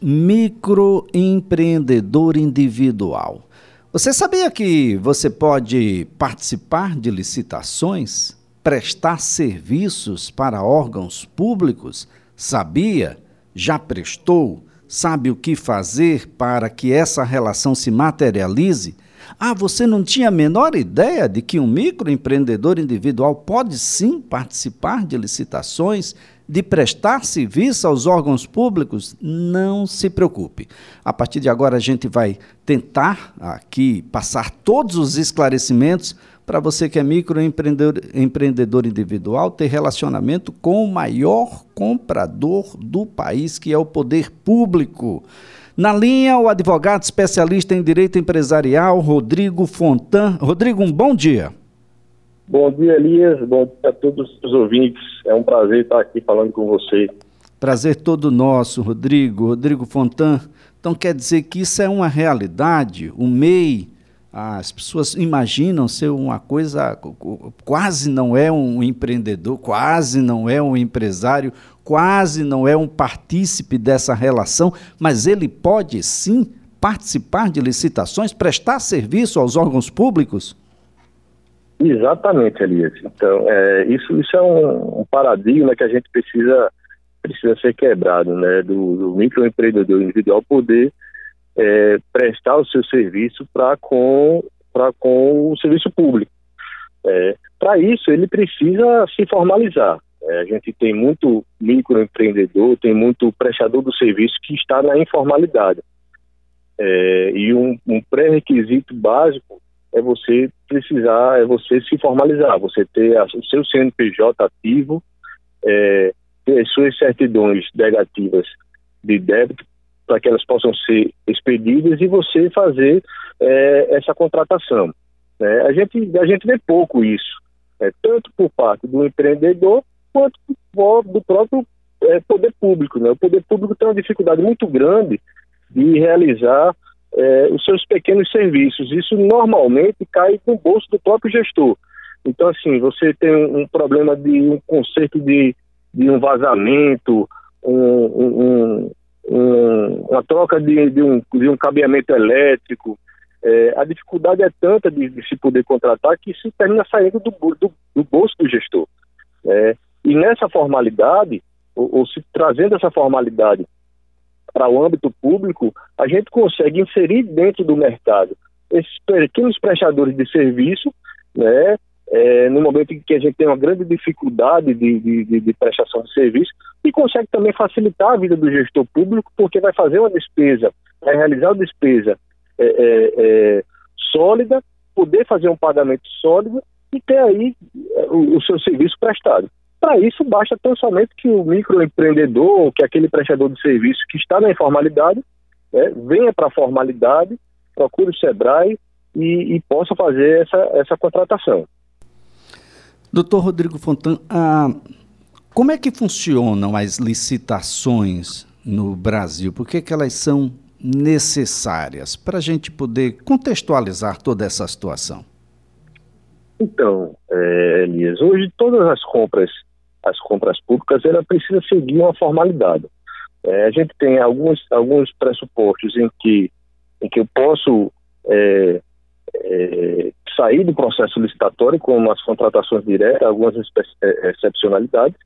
Microempreendedor individual. Você sabia que você pode participar de licitações, prestar serviços para órgãos públicos? Sabia? Já prestou? Sabe o que fazer para que essa relação se materialize? Ah, você não tinha a menor ideia de que um microempreendedor individual pode sim participar de licitações, de prestar serviço aos órgãos públicos? Não se preocupe. A partir de agora a gente vai tentar aqui passar todos os esclarecimentos para você que é microempreendedor empreendedor individual ter relacionamento com o maior comprador do país, que é o poder público. Na linha, o advogado especialista em direito empresarial, Rodrigo Fontan. Rodrigo, um bom dia. Bom dia, Elias. Bom dia a todos os ouvintes. É um prazer estar aqui falando com você. Prazer todo nosso, Rodrigo. Rodrigo Fontan. Então quer dizer que isso é uma realidade? O MEI as pessoas imaginam ser uma coisa, quase não é um empreendedor, quase não é um empresário, quase não é um partícipe dessa relação, mas ele pode sim participar de licitações, prestar serviço aos órgãos públicos? Exatamente, Elias. Então, é, isso, isso é um, um, paradigma que a gente precisa, precisa ser quebrado, né? Do, do microempreendedor individual poder é, prestar o seu serviço para com, com o serviço público. É, para isso, ele precisa se formalizar. É, a gente tem muito microempreendedor, tem muito prestador do serviço que está na informalidade. É, e um, um pré-requisito básico é você precisar, é você se formalizar, você ter a, o seu CNPJ ativo, é, ter as suas certidões negativas de débito para que elas possam ser expedidas e você fazer é, essa contratação. Né? A, gente, a gente vê pouco isso, né? tanto por parte do empreendedor quanto do próprio é, poder público. Né? O poder público tem uma dificuldade muito grande de realizar é, os seus pequenos serviços. Isso normalmente cai no bolso do próprio gestor. Então, assim, você tem um, um problema de um conceito de, de um vazamento, um, um, um, uma troca de, de, um, de um cabeamento elétrico. É, a dificuldade é tanta de, de, se poder contratar que isso termina saindo do, do, do bolso do gestor. É, e nessa formalidade, ou, ou se trazendo essa formalidade para o âmbito público, a gente consegue inserir dentro do mercado esses pequenos prestadores de serviço, né, é, no momento em que a gente tem uma grande dificuldade de, de, de, prestação de serviço, e consegue também facilitar a vida do gestor público, porque vai fazer uma despesa, vai realizar uma despesa é, é, é sólida, poder fazer um pagamento sólido e ter aí é, o, o seu serviço prestado. Para isso, basta tão somente que o microempreendedor, que aquele prestador de serviço que está na informalidade, né, venha para a formalidade, procure o SEBRAE e, e possa fazer essa, essa contratação. Doutor Rodrigo Fontan, ah, como é que funcionam as licitações no Brasil? Por que, que elas são necessárias para a gente poder contextualizar toda essa situação? Então, é, Elias, hoje todas as compras, as compras públicas, ela precisa seguir uma formalidade. É, a gente tem alguns, alguns pressupostos em que, em que eu posso é, é, sair do processo licitatório, como as contratações diretas, algumas é, excepcionalidades,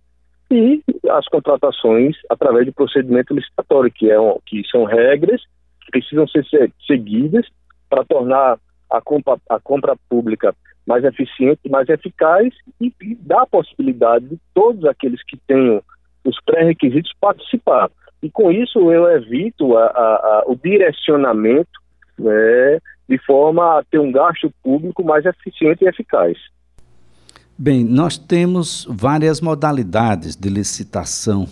e as contratações através de procedimento licitatório, que, é um, que são regras que precisam ser seguidas para tornar a compra, a compra pública mais eficiente, mais eficaz e, e dar a possibilidade de todos aqueles que tenham os pré-requisitos participar. E com isso eu evito a, a, a, o direcionamento né, de forma a ter um gasto público mais eficiente e eficaz. Bem, nós temos várias modalidades de licitação.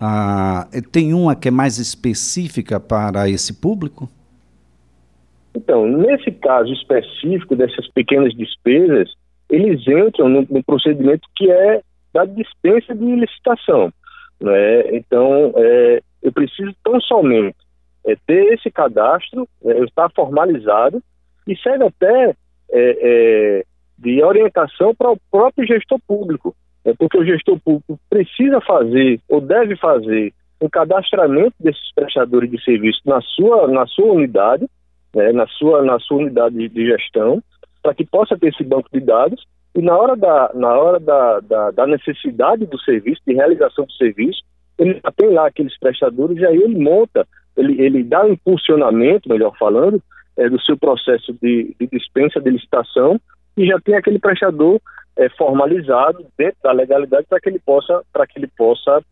Ah, tem uma que é mais específica para esse público? Então, nesse caso específico dessas pequenas despesas, eles entram no, no procedimento que é da dispensa de licitação. Né? Então, é, eu preciso tão somente é, ter esse cadastro, é, estar formalizado, e serve até é, é, de orientação para o próprio gestor público, é, porque o gestor público precisa fazer ou deve fazer um cadastramento desses prestadores de serviço na sua, na sua unidade, né, na, sua, na sua unidade de, gestão, para que possa ter esse banco de dados e na hora, da, na hora da, da, da, necessidade do serviço, de realização do serviço, ele tem lá aqueles prestadores e aí ele monta, ele, ele dá um impulsionamento, melhor falando, é, do seu processo de, de dispensa de licitação e já tem aquele prestador é, formalizado dentro da legalidade para que ele possa, para que ele possa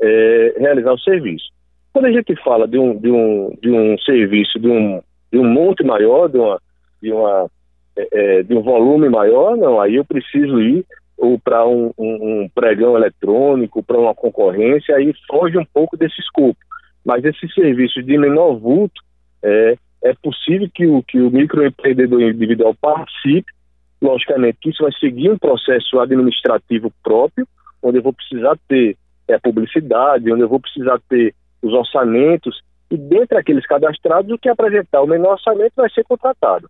é, realizar o serviço. Quando a gente fala de um, de um, de um serviço, de um, de um monte maior, de uma, de uma é, é de um volume maior, não, aí eu preciso ir ou para um, um, um, pregão eletrônico, para uma concorrência, aí foge um pouco desse escopo. Mas esses serviços de menor vulto, é, é possível que o, que o microempreendedor individual participe, logicamente que isso vai seguir um processo administrativo próprio, onde eu vou precisar ter é, publicidade, onde eu vou precisar ter os orçamentos, e dentre aqueles cadastrados, o que apresentar o menor orçamento vai ser contratado.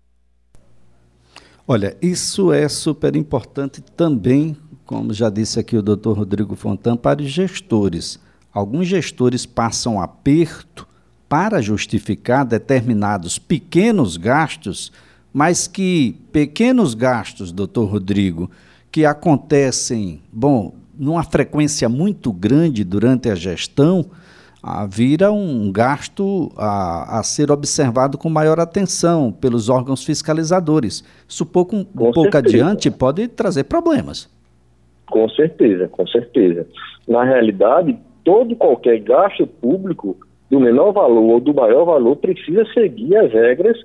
Olha, isso é super importante também, como já disse aqui o doutor Rodrigo Fontan, para os gestores. Alguns gestores passam aperto para justificar determinados pequenos gastos, mas que pequenos gastos, doutor Rodrigo, que acontecem, bom, numa frequência muito grande durante a gestão, ah, vira um gasto a, a, ser observado com maior atenção pelos órgãos fiscalizadores. Isso pouco, um pouco adiante pode trazer problemas. Com certeza, com certeza. Na realidade, todo qualquer gasto público do menor valor ou do maior valor precisa seguir as regras,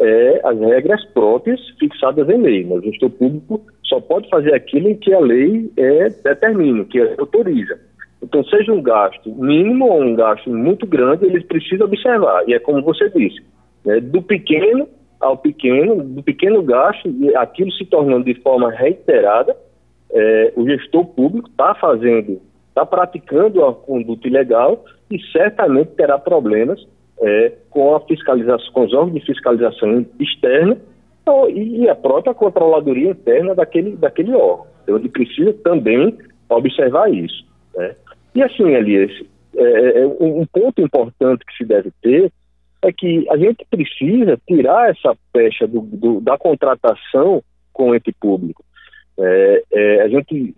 é, as regras próprias fixadas em lei. O gestor público só pode fazer aquilo em que a lei é, determina, que autoriza. Então, seja um gasto mínimo ou um gasto muito grande, ele precisa observar. E é como você disse, né, do pequeno ao pequeno, do pequeno gasto, e aquilo se tornando de forma reiterada, é, o gestor público está fazendo, está praticando a conduta ilegal e certamente terá problemas é, com a fiscalização, com os órgãos de fiscalização externa e a própria controladoria interna daquele, daquele órgão. Então, ele precisa também observar isso. Né? E assim, Elias, é, é, é um ponto importante que se deve ter é que a gente precisa tirar essa pecha do, do, da contratação com o ente público. É, é, a gente,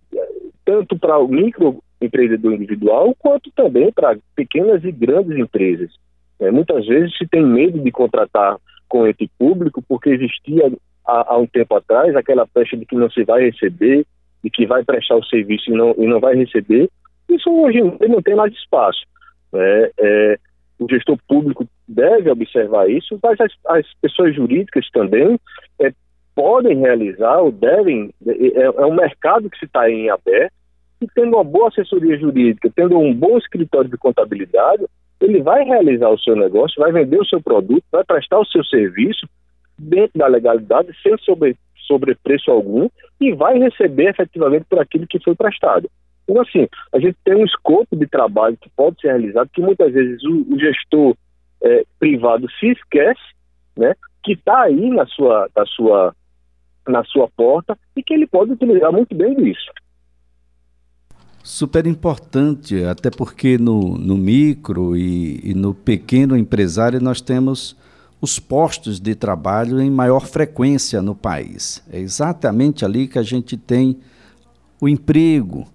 tanto para o microempreendedor individual, quanto também para pequenas e grandes empresas. É, muitas vezes se tem medo de contratar com ente público porque existia há, há, um tempo atrás aquela pecha de que não se vai receber, de que vai prestar o serviço e não, e não vai receber. Isso hoje não tem mais espaço. É, é, o gestor público deve observar isso, mas as, as pessoas jurídicas também é, podem realizar ou devem. É, é um mercado que se está em aberto e tendo uma boa assessoria jurídica, tendo um bom escritório de contabilidade, ele vai realizar o seu negócio, vai vender o seu produto, vai prestar o seu serviço dentro da legalidade, sem sobre, sobrepreço algum, e vai receber efetivamente por aquilo que foi prestado. Então, assim, a gente tem um escopo de trabalho que pode ser realizado, que muitas vezes o, o gestor é, privado se esquece, né, que está aí na sua, na, sua, na sua porta e que ele pode utilizar muito bem disso. Super importante, até porque no, no micro e, e no pequeno empresário nós temos os postos de trabalho em maior frequência no país. É exatamente ali que a gente tem o emprego.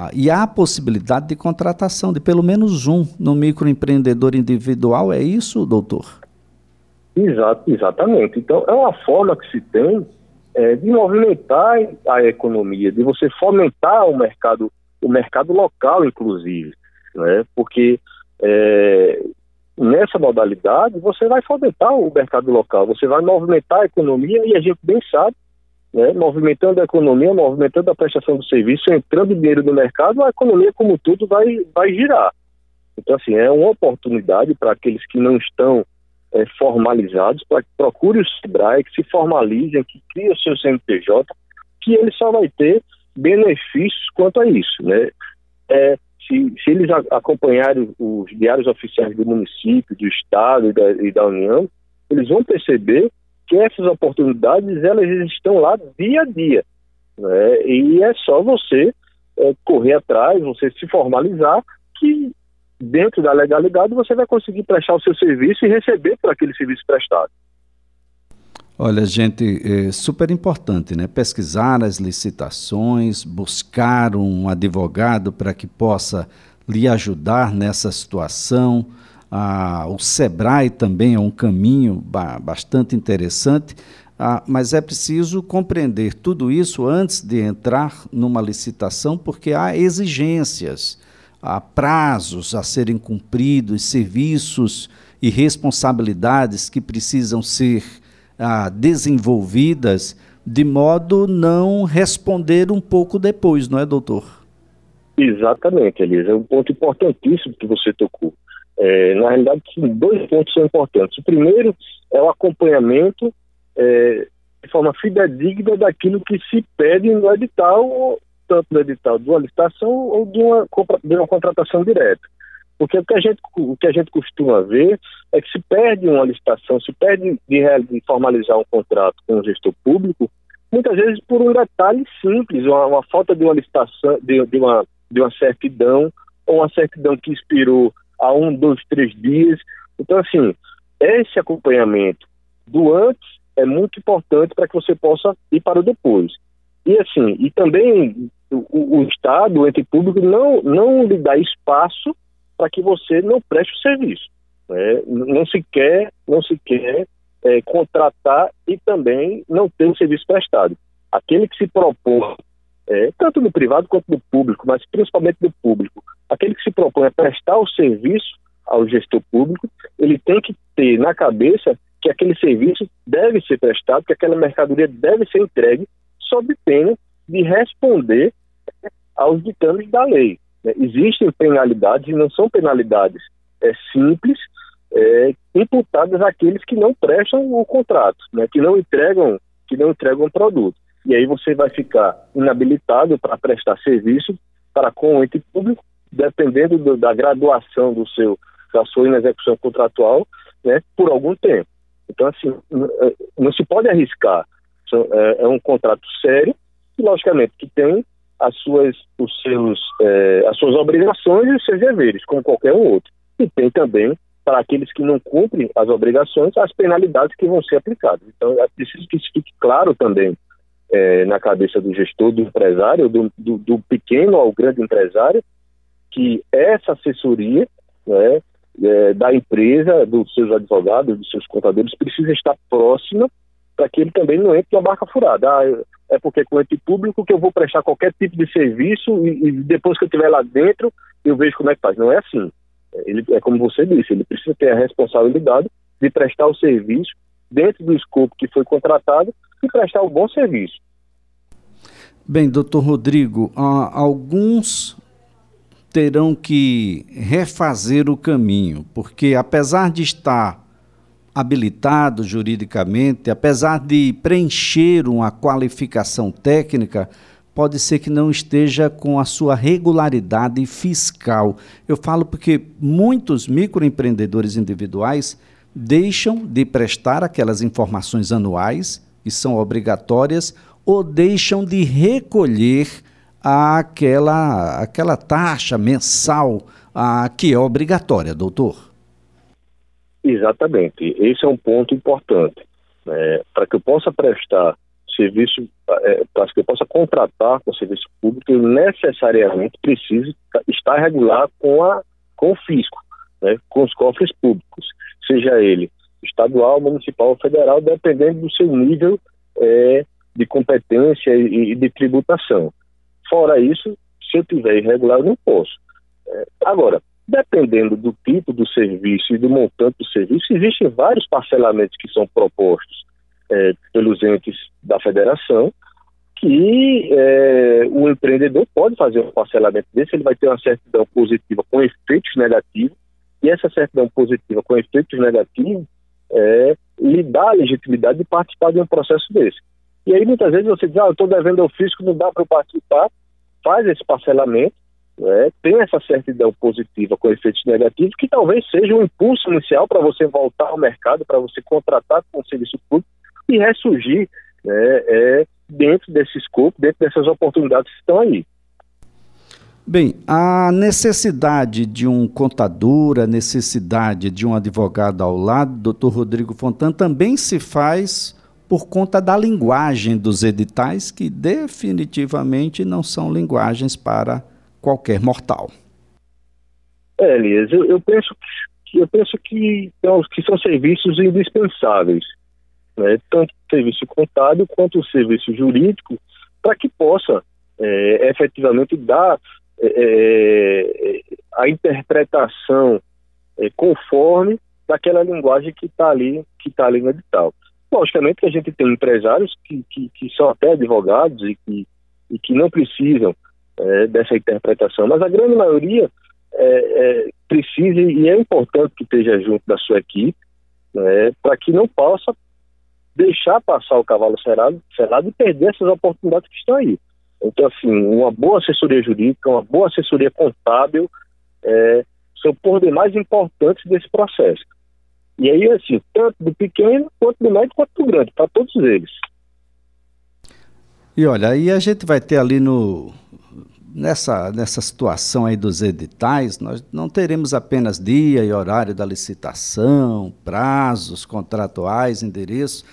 Ah, e há a possibilidade de contratação de pelo menos um no microempreendedor individual, é isso, doutor? Exato, exatamente. Então, é uma forma que se tem é, de movimentar a economia, de você fomentar o mercado o mercado local, inclusive, né? porque é, nessa modalidade você vai fomentar o mercado local, você vai movimentar a economia e a gente bem sabe, né? movimentando a economia, movimentando a prestação do serviço, entrando dinheiro no mercado, a economia como tudo vai, vai girar. Então, assim, é uma oportunidade para aqueles que não estão é, formalizados, para que procurem o SEBRAE, que se formalizem, que criem o seu CNPJ, que ele só vai ter benefícios quanto a isso, né? É, se, se eles acompanharem os diários oficiais do município, do estado e da, e da União, eles vão perceber que essas oportunidades elas estão lá dia a dia, né? E é só você é, correr atrás, você se formalizar, que dentro da legalidade, você vai conseguir prestar o seu serviço e receber por aquele serviço prestado. Olha, gente, é super importante, né? Pesquisar as licitações, buscar um advogado para que possa lhe ajudar nessa situação. Ah, o SEBRAE também é um caminho ba bastante interessante, ah, mas é preciso compreender tudo isso antes de entrar numa licitação, porque há exigências, há prazos a serem cumpridos, serviços e responsabilidades que precisam ser ah, desenvolvidas de modo não responder um pouco depois, não é, doutor? Exatamente, Elisa. É um ponto importantíssimo que você tocou. É, na realidade, dois pontos são importantes. O primeiro é o acompanhamento é, de forma fidedigna daquilo que se pede no edital, tanto no edital de uma licitação ou de uma, de uma contratação direta. Porque o que, a gente, o que a gente costuma ver é que se perde uma licitação, se perde de, de formalizar um contrato com o gestor público, muitas vezes por um detalhe simples, uma, uma falta de uma licitação, de, de, uma, de uma certidão, ou uma certidão que expirou há um, dois, três dias. Então, assim, esse acompanhamento do antes é muito importante para que você possa ir para o depois. E assim, e também o, o Estado, o ente público, não, não lhe dá espaço para que você não preste o serviço. Né? Não se quer, não se quer é, contratar e também não ter o serviço prestado. Aquele que se propõe, é, tanto no privado quanto no público, mas principalmente no público, aquele que se propõe a prestar o serviço ao gestor público, ele tem que ter na cabeça que aquele serviço deve ser prestado, que aquela mercadoria deve ser entregue, sob pena de responder aos ditames da lei. Né? Existem penalidades e não são penalidades é, simples é, imputadas àqueles que não prestam o contrato, né? que não entregam que não entregam o produto. E aí você vai ficar inabilitado para prestar serviço para com o ente público, dependendo do, da graduação do seu da sua inexecução contratual, né, por algum tempo. Então assim, não se pode arriscar. É, é um contrato sério e logicamente que tem as suas, os seus, é, as suas obrigações e os seus deveres, como qualquer um outro. E tem também, para aqueles que não cumprem as obrigações, as penalidades que vão ser aplicadas. Então, é preciso que isso fique claro também é, na cabeça do gestor, do empresário, do, do, do, pequeno ao grande empresário, que essa assessoria né, é, da empresa, dos seus advogados, dos seus contadores, precisa estar próxima para que ele também não entre na barca furada. Ah, é porque com ente público que eu vou prestar qualquer tipo de serviço e, e depois que eu estiver lá dentro eu vejo como é que faz. Não é assim. Ele, é como você disse, ele precisa ter a responsabilidade de prestar o serviço dentro do escopo que foi contratado e prestar um bom serviço. Bem, doutor Rodrigo, alguns terão que refazer o caminho, porque apesar de estar habilitado juridicamente, apesar de preencher uma qualificação técnica, pode ser que não esteja com a sua regularidade fiscal. Eu falo porque muitos microempreendedores individuais deixam de prestar aquelas informações anuais, que são obrigatórias, ou deixam de recolher aquela, aquela taxa mensal a, que é obrigatória, doutor. Exatamente. Esse é um ponto importante. Né? Para que eu possa prestar serviço, é, para que eu possa contratar com serviço público, eu necessariamente preciso estar regular com, a, com o fisco, né? com os cofres públicos, seja ele estadual, municipal ou federal, dependendo do seu nível é, de competência e, e, de tributação. Fora isso, se eu tiver irregular, eu não posso. É, agora, Dependendo do tipo do serviço e do montante do serviço, existem vários parcelamentos que são propostos é, pelos entes da federação, que é, o empreendedor pode fazer um parcelamento desse, ele vai ter uma certidão positiva com efeitos negativos, e essa certidão positiva com efeitos negativos é, lhe dá a legitimidade de participar de um processo desse. E aí muitas vezes você diz, ah, eu estou devendo ao fisco, não dá para participar, faz esse parcelamento, né, tem essa certidão positiva com efeitos negativos, que talvez seja um impulso inicial para você voltar ao mercado, para você contratar com o serviço público e ressurgir né, é, dentro desse escopo, dentro dessas oportunidades que estão aí. Bem, a necessidade de um contador, a necessidade de um advogado ao lado, doutor Rodrigo Fontan, também se faz por conta da linguagem dos editais, que definitivamente não são linguagens para qualquer mortal. É, Elias, eu, eu penso que eu penso que, que são serviços indispensáveis, né? tanto o serviço contábil quanto o serviço jurídico, para que possa é, efetivamente dar é, é, a interpretação é, conforme daquela linguagem que está ali, que está ali no edital. Logicamente que a gente tem empresários que, que, que são até advogados e que, e que não precisam é, dessa interpretação, mas a grande maioria é, é, precisa e é importante que esteja junto da sua equipe né, para que não possa deixar passar o cavalo selado, selado e perder essas oportunidades que estão aí. Então, assim, uma boa assessoria jurídica, uma boa assessoria contábil é, são por demais importantes desse processo. E aí, assim, tanto do pequeno, quanto do médio, quanto do grande, para todos eles. E olha, aí a gente vai ter ali no nessa, nessa situação aí dos editais, nós não teremos apenas dia e horário da licitação, prazos contratuais, endereço,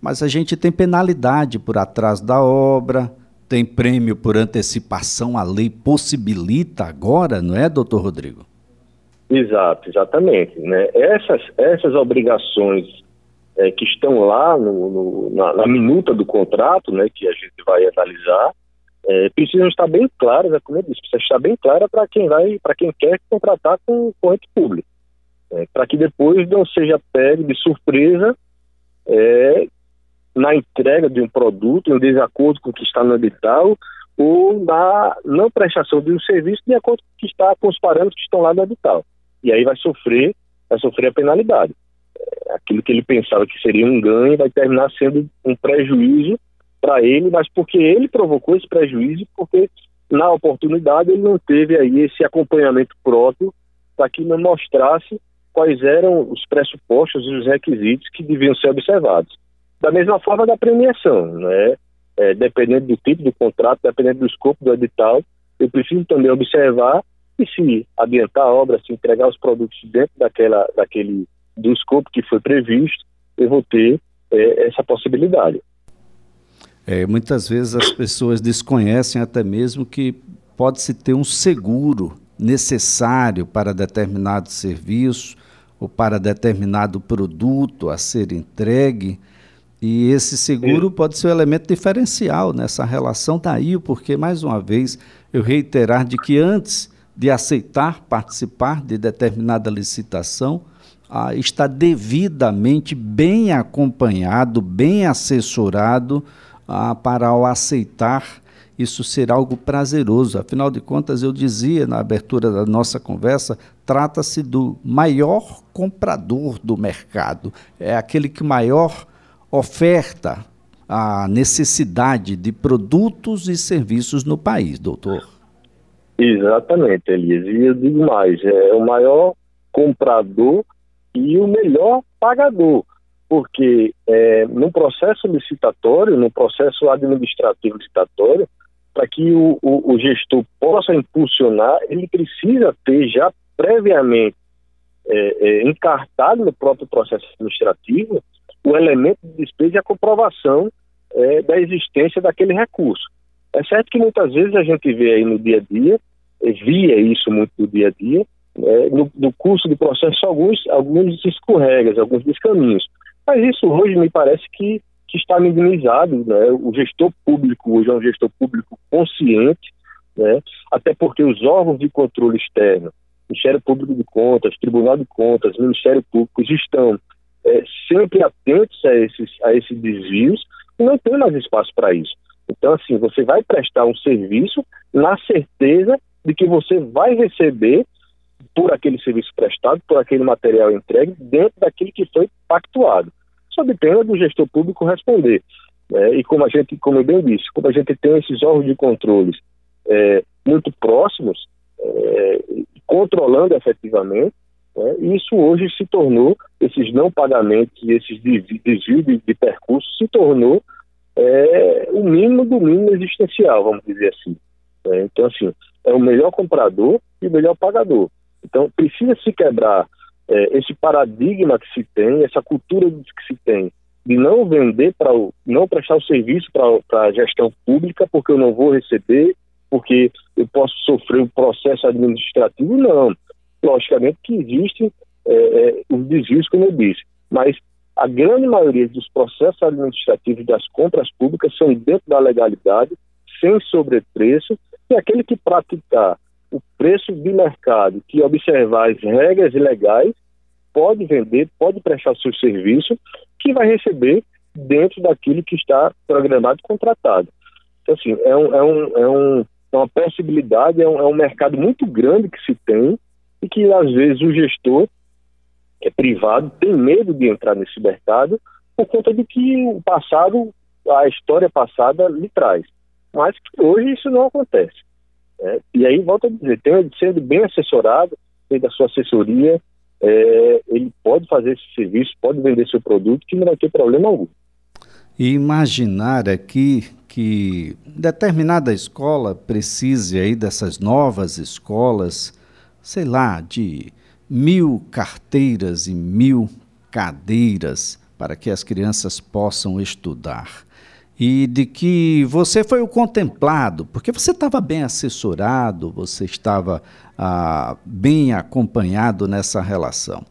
mas a gente tem penalidade por atraso da obra, tem prêmio por antecipação, a lei possibilita agora, não é, doutor Rodrigo? Exato, exatamente. Né? Essas, essas obrigações é, que estão lá no, no, na, na, minuta do contrato, né, que a gente vai analisar, é, precisam estar bem claras, como eu disse, precisa estar bem clara para quem vai, para quem quer contratar com o ente público, é, para que depois não seja pego de surpresa é, na entrega de um produto em desacordo com o que está no edital ou na não prestação de um serviço de acordo com o que está com os parâmetros que estão lá no edital e aí vai sofrer, vai sofrer a penalidade. É, aquilo que ele pensava que seria um ganho vai terminar sendo um prejuízo para ele, mas porque ele provocou esse prejuízo, porque na oportunidade ele não teve aí esse acompanhamento próprio para que não mostrasse quais eram os pressupostos e os requisitos que deviam ser observados. Da mesma forma da premiação, né? É, dependendo do tipo do contrato, dependendo do escopo do edital, eu preciso também observar e se adiantar a obra, se entregar os produtos dentro daquela, daquele, do escopo que foi previsto, eu vou ter é, essa possibilidade. É, muitas vezes as pessoas desconhecem até mesmo que pode-se ter um seguro necessário para determinado serviço ou para determinado produto a ser entregue. E esse seguro pode ser um elemento diferencial nessa relação. Daí, porque, mais uma vez, eu reiterar de que antes de aceitar participar de determinada licitação, ah, está devidamente bem acompanhado, bem assessorado ah, para ao aceitar isso ser algo prazeroso. Afinal de contas, eu dizia na abertura da nossa conversa, trata-se do maior comprador do mercado, é aquele que maior oferta a necessidade de produtos e serviços no país, doutor. Exatamente, Elias. E eu digo mais, é o maior comprador e o melhor pagador, porque é, no processo licitatório, no processo administrativo licitatório, para que o, o, o, gestor possa impulsionar, ele precisa ter já previamente é, é, encartado no próprio processo administrativo o elemento de despesa e a comprovação é, da existência daquele recurso. É certo que muitas vezes a gente vê aí no dia a dia via isso muito no dia a dia, né, no, no, curso do processo, alguns, alguns escorregas, alguns descaminhos. Mas isso hoje me parece que, que está minimizado. Né? O gestor público hoje é um gestor público consciente, né? até porque os órgãos de controle externo, Ministério Público de Contas, Tribunal de Contas, Ministério Público, estão é, sempre atentos a esses, a esses desvios não tem mais espaço para isso. Então, assim, você vai prestar um serviço na certeza de que você vai receber por aquele serviço prestado, por aquele material entregue, dentro daquilo que foi pactuado. Só depende do gestor público responder. É, e como a gente, como eu bem disse, como a gente tem esses órgãos de controles é, muito próximos, é, controlando efetivamente, né, isso hoje se tornou, esses não pagamentos e esses desvios de, de percurso se tornou é, o mínimo do mínimo existencial, vamos dizer assim. É, então, assim, é o melhor comprador e o melhor pagador. Então, precisa se quebrar é, esse paradigma que se tem, essa cultura que se tem de não vender para não prestar o serviço para a gestão pública porque eu não vou receber, porque eu posso sofrer um processo administrativo, não. Logicamente que existem é, é, os desvios, como eu disse, mas a grande maioria dos processos administrativos das compras públicas são dentro da legalidade, sem sobrepreço, e aquele que praticar o preço de mercado, que observar as regras legais, pode vender, pode prestar seu serviço, que vai receber dentro daquilo que está programado e contratado. Então, assim, é, um, é, um, é, um, é uma possibilidade, é um, é um mercado muito grande que se tem e que, às vezes, o gestor que é privado tem medo de entrar nesse mercado por conta do que o passado, a história passada lhe traz. Mas que hoje isso não acontece. É, e aí, volto a dizer, tem, sendo bem assessorado, tem da sua assessoria, é, ele pode fazer esse serviço, pode vender seu produto, que não vai ter problema algum. E imaginar aqui que determinada escola precise aí dessas novas escolas, sei lá, de mil carteiras e mil cadeiras para que as crianças possam estudar. E de que você foi o contemplado, porque você estava bem assessorado, você estava ah, bem acompanhado nessa relação.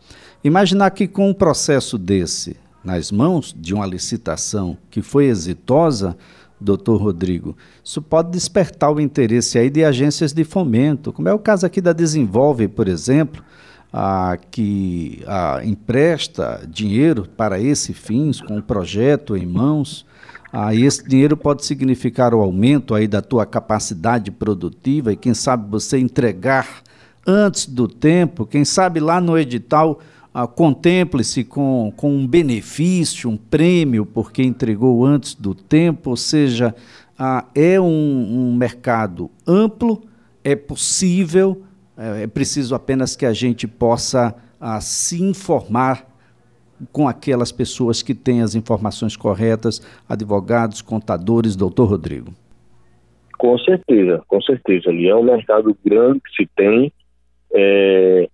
Imaginar que com um processo desse nas mãos de uma licitação que foi exitosa, doutor Rodrigo, isso pode despertar o interesse aí de agências de fomento, como é o caso aqui da Desenvolve, por exemplo, a, que a, empresta dinheiro para esse fins, com um projeto em mãos, a, esse dinheiro pode significar o aumento aí da tua capacidade produtiva e quem sabe você entregar antes do tempo, quem sabe lá no edital ah, contemple-se com, com um benefício, um prêmio, porque entregou antes do tempo, ou seja, ah, é um, um mercado amplo, é possível, é, é preciso apenas que a gente possa ah, se informar com aquelas pessoas que têm as informações corretas, advogados, contadores, doutor Rodrigo. Com certeza, com certeza. Ali é um mercado grande que se tem, é,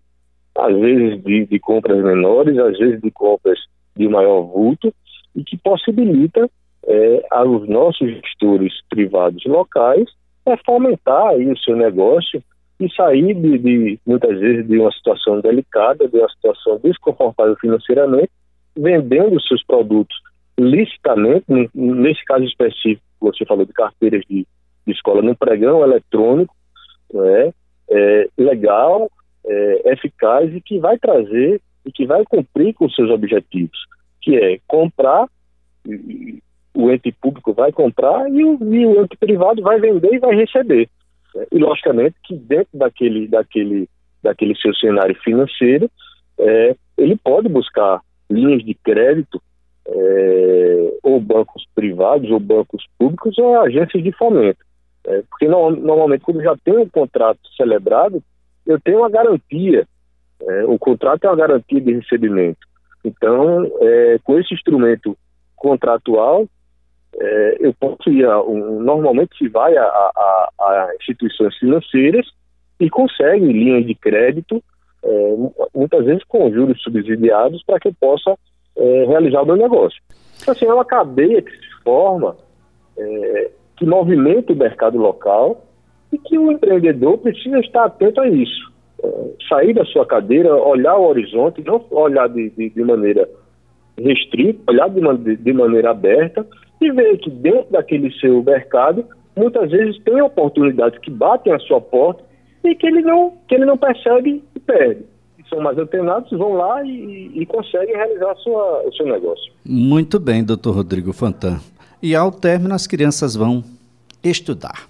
às vezes de, de, compras menores, às vezes de compras de maior vulto, e que possibilita é, aos nossos gestores privados locais é, fomentar aí o seu negócio e sair de, de, muitas vezes de uma situação delicada, de uma situação desconfortável financeiramente, vendendo seus produtos licitamente, nesse caso específico, você falou de carteiras de, de escola no pregão eletrônico, é, é legal, é, eficaz e que vai trazer e que vai cumprir com seus objetivos, que é comprar, o ente público vai comprar e o, e o ente privado vai vender e vai receber. E, logicamente, que dentro daquele, daquele, daquele seu cenário financeiro, é, ele pode buscar linhas de crédito, é, ou bancos privados, ou bancos públicos, ou agências de fomento. É, porque no, normalmente, quando já tem um contrato celebrado, eu tenho uma garantia. É, o contrato é uma garantia de recebimento. Então, é, com esse instrumento contratual, é, eu posso ir, a, um, normalmente se vai a, a, a, instituições financeiras e consegue linhas de crédito, é, muitas vezes com juros subsidiados, para que eu possa é, realizar o meu negócio. Então, assim, é uma cadeia que se forma, é, que movimenta o mercado local e que o empreendedor precisa estar atento a isso. É, sair da sua cadeira, olhar o horizonte, não olhar de, de, de maneira restrita, olhar de, de maneira aberta e ver que dentro daquele seu mercado, muitas vezes tem oportunidades que batem a sua porta e que ele não, que ele não percebe e perde. São mais antenados, vão lá e, e conseguem realizar sua, o seu negócio. Muito bem, doutor Rodrigo Fantan. E ao término, as crianças vão estudar.